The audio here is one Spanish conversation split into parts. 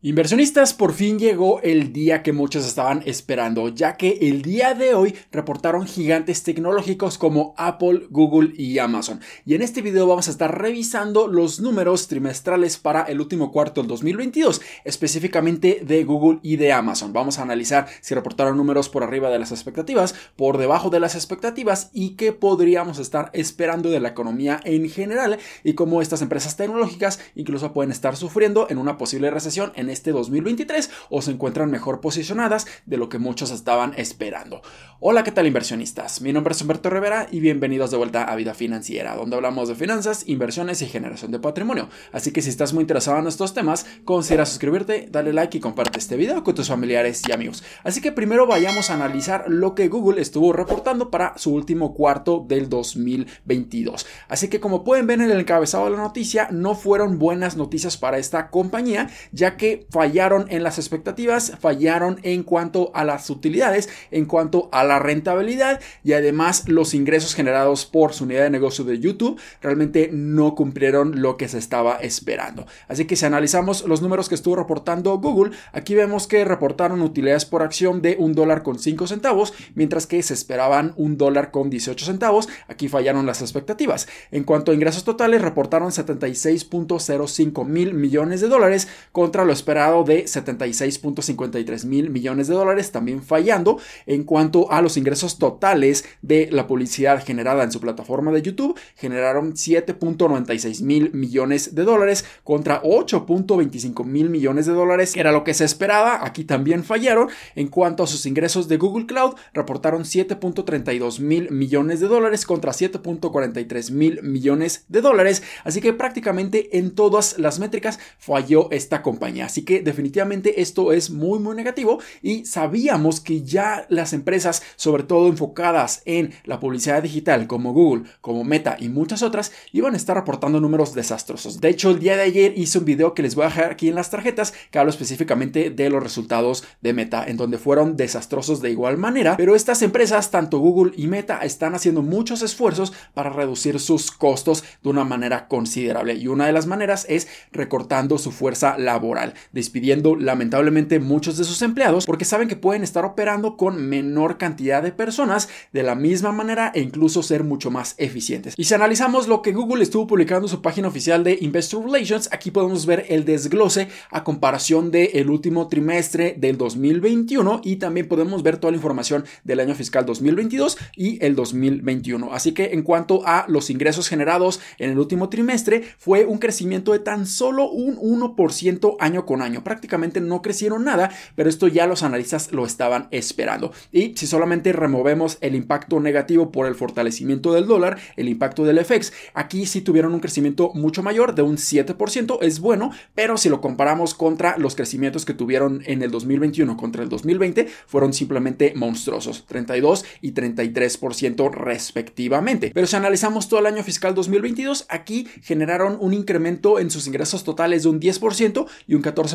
Inversionistas, por fin llegó el día que muchos estaban esperando, ya que el día de hoy reportaron gigantes tecnológicos como Apple, Google y Amazon. Y en este video vamos a estar revisando los números trimestrales para el último cuarto del 2022, específicamente de Google y de Amazon. Vamos a analizar si reportaron números por arriba de las expectativas, por debajo de las expectativas y qué podríamos estar esperando de la economía en general y cómo estas empresas tecnológicas incluso pueden estar sufriendo en una posible recesión en este 2023 o se encuentran mejor posicionadas de lo que muchos estaban esperando. Hola, ¿qué tal inversionistas? Mi nombre es Humberto Rivera y bienvenidos de vuelta a Vida Financiera, donde hablamos de finanzas, inversiones y generación de patrimonio. Así que si estás muy interesado en estos temas, considera suscribirte, dale like y comparte este video con tus familiares y amigos. Así que primero vayamos a analizar lo que Google estuvo reportando para su último cuarto del 2022. Así que como pueden ver en el encabezado de la noticia, no fueron buenas noticias para esta compañía, ya que fallaron en las expectativas, fallaron en cuanto a las utilidades, en cuanto a la rentabilidad y además los ingresos generados por su unidad de negocio de YouTube realmente no cumplieron lo que se estaba esperando. Así que si analizamos los números que estuvo reportando Google, aquí vemos que reportaron utilidades por acción de un dólar con 5 centavos, mientras que se esperaban un dólar con 18 centavos. Aquí fallaron las expectativas. En cuanto a ingresos totales, reportaron 76.05 mil millones de dólares contra los de 76.53 mil millones de dólares, también fallando en cuanto a los ingresos totales de la publicidad generada en su plataforma de YouTube, generaron 7.96 mil millones de dólares contra 8.25 mil millones de dólares, que era lo que se esperaba, aquí también fallaron. En cuanto a sus ingresos de Google Cloud, reportaron 7.32 mil millones de dólares contra 7.43 mil millones de dólares, así que prácticamente en todas las métricas falló esta compañía. Así que definitivamente esto es muy muy negativo y sabíamos que ya las empresas, sobre todo enfocadas en la publicidad digital como Google, como Meta y muchas otras, iban a estar reportando números desastrosos. De hecho, el día de ayer hice un video que les voy a dejar aquí en las tarjetas que hablo específicamente de los resultados de Meta, en donde fueron desastrosos de igual manera, pero estas empresas, tanto Google y Meta, están haciendo muchos esfuerzos para reducir sus costos de una manera considerable y una de las maneras es recortando su fuerza laboral, despidiendo lamentablemente muchos de sus empleados porque saben que pueden estar operando con menor cantidad de personas de la misma manera e incluso ser mucho más eficientes. Y si analizamos lo que Google estuvo publicando en su página oficial de Investor Relations, aquí podemos ver el desglose a comparación del el último trimestre del 2021 y también podemos ver toda la información del año fiscal 2022 y el 2021. Así que en cuanto a los ingresos generados en el último trimestre, fue un crecimiento de tan solo un 1% año con año. Prácticamente no crecieron nada, pero esto ya los analistas lo estaban esperando. Y si solamente removemos el impacto negativo por el fortalecimiento del dólar, el impacto del FX, aquí sí tuvieron un crecimiento mucho mayor de un 7%, es bueno, pero si lo comparamos contra los crecimientos que tuvieron en el 2021 contra el 2020, fueron simplemente monstruosos, 32 y 33% respectivamente. Pero si analizamos todo el año fiscal 2022, aquí generaron un incremento en sus ingresos totales de un 10% y un 14%,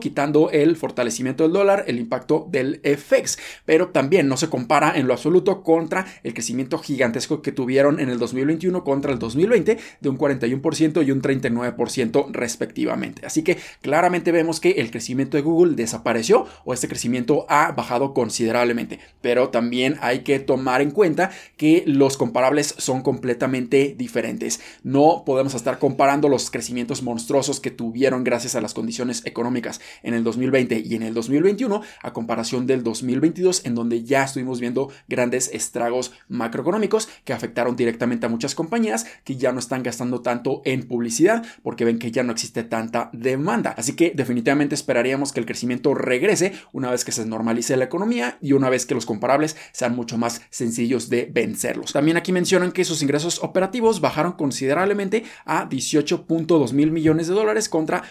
quitando el fortalecimiento del dólar, el impacto del FX. Pero también no se compara en lo absoluto contra el crecimiento gigantesco que tuvieron en el 2021 contra el 2020 de un 41% y un 39% respectivamente. Así que claramente vemos que el crecimiento de Google desapareció o este crecimiento ha bajado considerablemente. Pero también hay que tomar en cuenta que los comparables son completamente diferentes. No podemos estar comparando los crecimientos monstruosos que tuvieron gracias a las condiciones económicas en el 2020 y en el 2021 a comparación del 2022 en donde ya estuvimos viendo grandes estragos macroeconómicos que afectaron directamente a muchas compañías que ya no están gastando tanto en publicidad porque ven que ya no existe tanta demanda. Así que definitivamente esperaríamos que el crecimiento regrese una vez que se normalice la economía y una vez que los comparables sean mucho más sencillos de vencerlos. También aquí mencionan que sus ingresos operativos bajaron considerablemente a 18.2 mil millones de dólares contra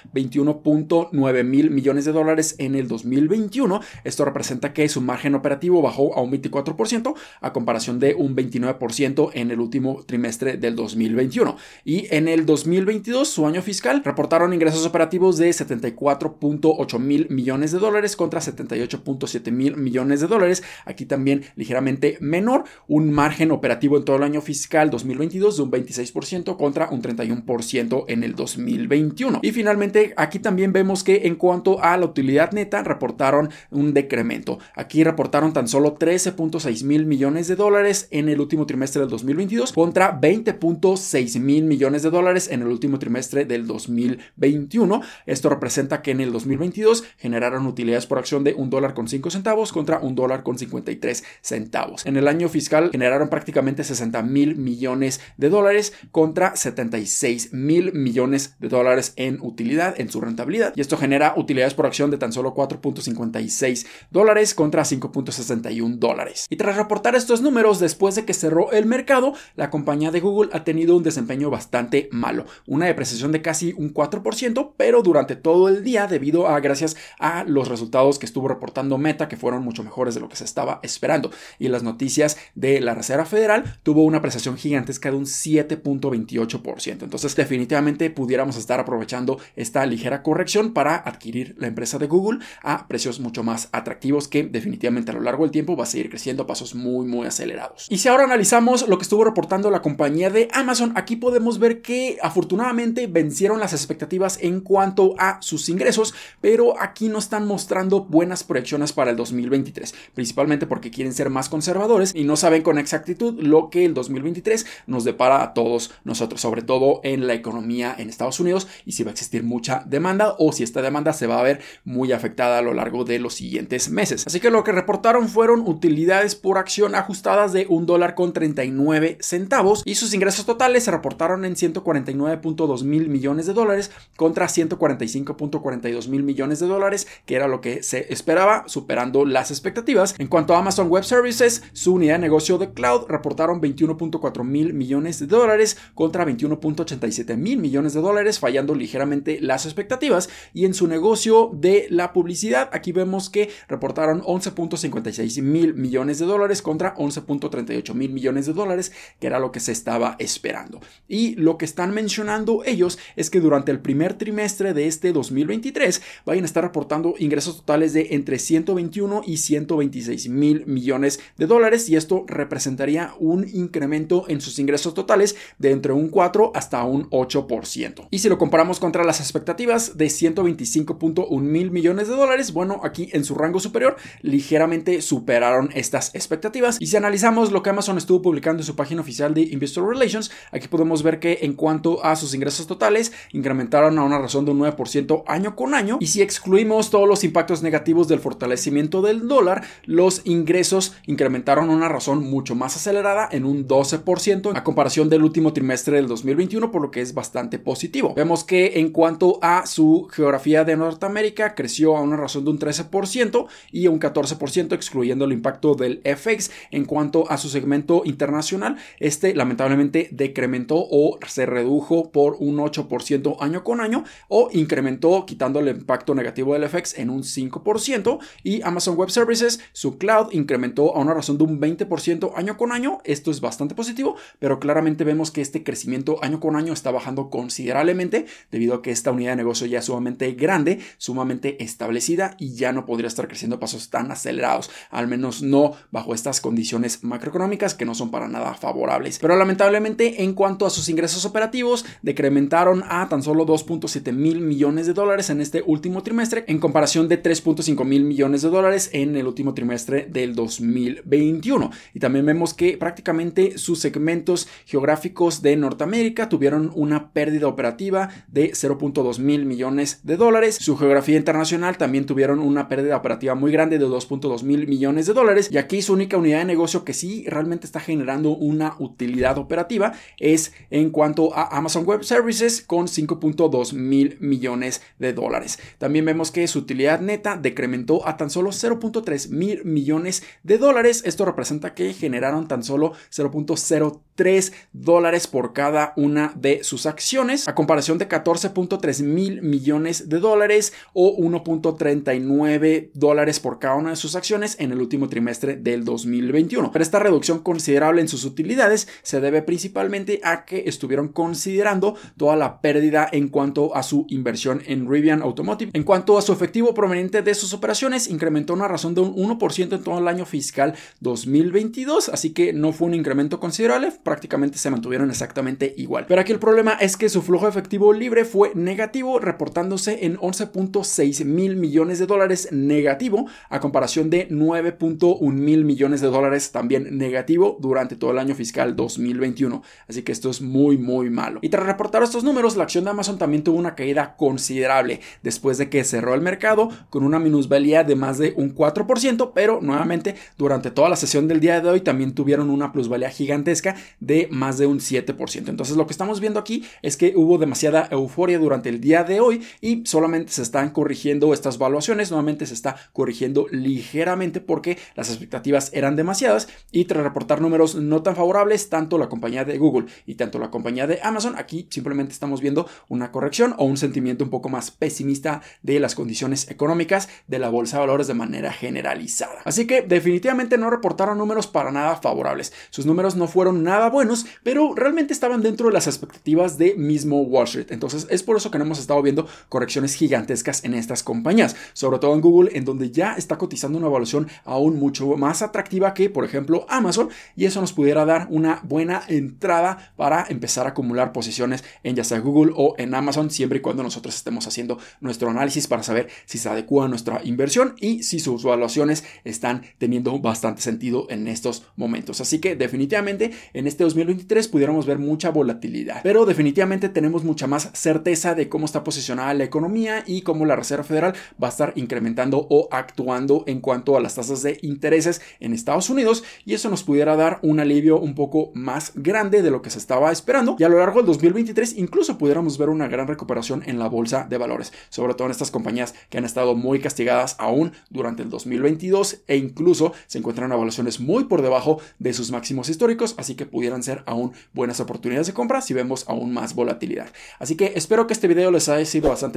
21.9 mil millones de dólares en el 2021. Esto representa que su margen operativo bajó a un 24% a comparación de un 29% en el último trimestre del 2021. Y en el 2022, su año fiscal, reportaron ingresos operativos de 74.8 mil millones de dólares contra 78.7 mil millones de dólares. Aquí también ligeramente menor, un margen operativo en todo el año fiscal 2022 de un 26% contra un 31% en el 2021. Y finalmente, aquí también vemos que en cuanto a la utilidad neta reportaron un decremento. Aquí reportaron tan solo 13.6 mil millones de dólares en el último trimestre del 2022 contra 20.6 mil millones de dólares en el último trimestre del 2021. Esto representa que en el 2022 generaron utilidades por acción de un dólar con 5 centavos contra un dólar con 53 centavos. En el año fiscal generaron prácticamente 60 mil millones de dólares contra 76 mil millones de dólares en utilidad, en su rentabilidad. Y esto genera utilidades por acción de tan solo 4.56 dólares contra 5.61 dólares. Y tras reportar estos números, después de que cerró el mercado, la compañía de Google ha tenido un desempeño bastante malo, una depreciación de casi un 4%, pero durante todo el día debido a gracias a los resultados que estuvo reportando Meta, que fueron mucho mejores de lo que se estaba esperando. Y las noticias de la Reserva Federal tuvo una apreciación gigantesca de un 7.28%. Entonces, definitivamente pudiéramos estar aprovechando esta ligera corrección para adquirir la empresa de Google a precios mucho más atractivos que definitivamente a lo largo del tiempo va a seguir creciendo a pasos muy muy acelerados. Y si ahora analizamos lo que estuvo reportando la compañía de Amazon, aquí podemos ver que afortunadamente vencieron las expectativas en cuanto a sus ingresos, pero aquí no están mostrando buenas proyecciones para el 2023, principalmente porque quieren ser más conservadores y no saben con exactitud lo que el 2023 nos depara a todos nosotros, sobre todo en la economía en Estados Unidos y si va a existir mucha demanda o si esta demanda se va a ver muy afectada a lo largo de los siguientes meses. Así que lo que reportaron fueron utilidades por acción ajustadas de un dólar con 39 centavos y sus ingresos totales se reportaron en 149.2 mil millones de dólares contra 145.42 mil millones de dólares, que era lo que se esperaba, superando las expectativas. En cuanto a Amazon Web Services, su unidad de negocio de cloud reportaron 21.4 mil millones de dólares contra 21.87 mil millones de dólares, fallando ligeramente las expectativas. Y en su negocio de la publicidad, aquí vemos que reportaron 11.56 mil millones de dólares contra 11.38 mil millones de dólares, que era lo que se estaba esperando. Y lo que están mencionando ellos es que durante el primer trimestre de este 2023 vayan a estar reportando ingresos totales de entre 121 y 126 mil millones de dólares y esto representaría un incremento en sus ingresos totales de entre un 4 hasta un 8%. Y si lo comparamos contra las expectativas de 125.1 mil millones de dólares, bueno, aquí en su rango superior ligeramente superaron estas expectativas. Y si analizamos lo que Amazon estuvo publicando en su página oficial de Investor Relations, aquí podemos ver que en cuanto a sus ingresos totales, incrementaron a una razón de un 9% año con año. Y si excluimos todos los impactos negativos del fortalecimiento del dólar, los ingresos incrementaron a una razón mucho más acelerada en un 12% a comparación del último trimestre del 2021, por lo que es bastante positivo. Vemos que en cuanto a su geografía de Norteamérica, creció a una razón de un 13% y un 14% excluyendo el impacto del FX. En cuanto a su segmento internacional, este lamentablemente decrementó o se redujo por un 8% año con año o incrementó quitando el impacto negativo del FX en un 5% y Amazon Web Services, su cloud incrementó a una razón de un 20% año con año. Esto es bastante positivo, pero claramente vemos que este crecimiento año con año está bajando considerablemente debido a que esta unidad de negocio ya es grande, sumamente establecida y ya no podría estar creciendo pasos tan acelerados, al menos no bajo estas condiciones macroeconómicas que no son para nada favorables. Pero lamentablemente en cuanto a sus ingresos operativos, decrementaron a tan solo 2.7 mil millones de dólares en este último trimestre en comparación de 3.5 mil millones de dólares en el último trimestre del 2021. Y también vemos que prácticamente sus segmentos geográficos de Norteamérica tuvieron una pérdida operativa de 0.2 mil millones de dólares. Su geografía internacional también tuvieron una pérdida operativa muy grande de 2.2 mil millones de dólares. Y aquí su única unidad de negocio que sí realmente está generando una utilidad operativa es en cuanto a Amazon Web Services con 5.2 mil millones de dólares. También vemos que su utilidad neta decrementó a tan solo 0.3 mil millones de dólares. Esto representa que generaron tan solo 0.03 dólares por cada una de sus acciones, a comparación de 14.3 mil millones de dólares o 1.39 dólares por cada una de sus acciones en el último trimestre del 2021. Pero esta reducción considerable en sus utilidades se debe principalmente a que estuvieron considerando toda la pérdida en cuanto a su inversión en Rivian Automotive. En cuanto a su efectivo proveniente de sus operaciones, incrementó una razón de un 1% en todo el año fiscal 2022, así que no fue un incremento considerable, prácticamente se mantuvieron exactamente igual. Pero aquí el problema es que su flujo efectivo libre fue negativo, reportando en 11.6 mil millones de dólares negativo a comparación de 9.1 mil millones de dólares también negativo durante todo el año fiscal 2021. Así que esto es muy muy malo. Y tras reportar estos números, la acción de Amazon también tuvo una caída considerable después de que cerró el mercado con una minusvalía de más de un 4%, pero nuevamente durante toda la sesión del día de hoy también tuvieron una plusvalía gigantesca de más de un 7%. Entonces lo que estamos viendo aquí es que hubo demasiada euforia durante el día de hoy solamente se están corrigiendo estas valuaciones, nuevamente se está corrigiendo ligeramente porque las expectativas eran demasiadas y tras reportar números no tan favorables, tanto la compañía de Google y tanto la compañía de Amazon, aquí simplemente estamos viendo una corrección o un sentimiento un poco más pesimista de las condiciones económicas de la bolsa de valores de manera generalizada. Así que definitivamente no reportaron números para nada favorables. Sus números no fueron nada buenos, pero realmente estaban dentro de las expectativas de mismo Wall Street. Entonces es por eso que no hemos estado viendo correcciones gigantescas en estas compañías, sobre todo en Google, en donde ya está cotizando una evaluación aún mucho más atractiva que, por ejemplo, Amazon, y eso nos pudiera dar una buena entrada para empezar a acumular posiciones en ya sea Google o en Amazon, siempre y cuando nosotros estemos haciendo nuestro análisis para saber si se adecua nuestra inversión y si sus evaluaciones están teniendo bastante sentido en estos momentos. Así que definitivamente en este 2023 pudiéramos ver mucha volatilidad, pero definitivamente tenemos mucha más certeza de cómo está posicionada la economía y cómo la Reserva Federal va a estar incrementando o actuando en cuanto a las tasas de intereses en Estados Unidos y eso nos pudiera dar un alivio un poco más grande de lo que se estaba esperando y a lo largo del 2023 incluso pudiéramos ver una gran recuperación en la bolsa de valores, sobre todo en estas compañías que han estado muy castigadas aún durante el 2022 e incluso se encuentran evaluaciones muy por debajo de sus máximos históricos, así que pudieran ser aún buenas oportunidades de compra si vemos aún más volatilidad. Así que espero que este video les haya sido bastante